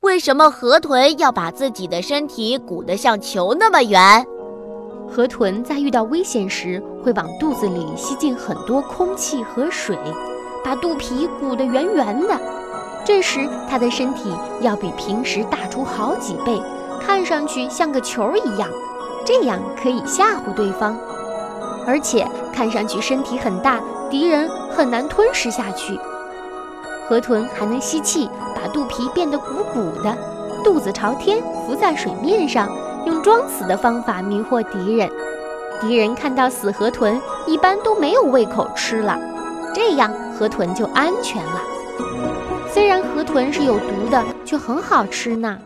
为什么河豚要把自己的身体鼓得像球那么圆？河豚在遇到危险时，会往肚子里吸进很多空气和水，把肚皮鼓得圆圆的。这时，它的身体要比平时大出好几倍，看上去像个球一样，这样可以吓唬对方。而且看上去身体很大，敌人很难吞噬下去。河豚还能吸气，把肚皮变得鼓鼓的，肚子朝天，浮在水面上。用装死的方法迷惑敌人，敌人看到死河豚，一般都没有胃口吃了，这样河豚就安全了。虽然河豚是有毒的，却很好吃呢。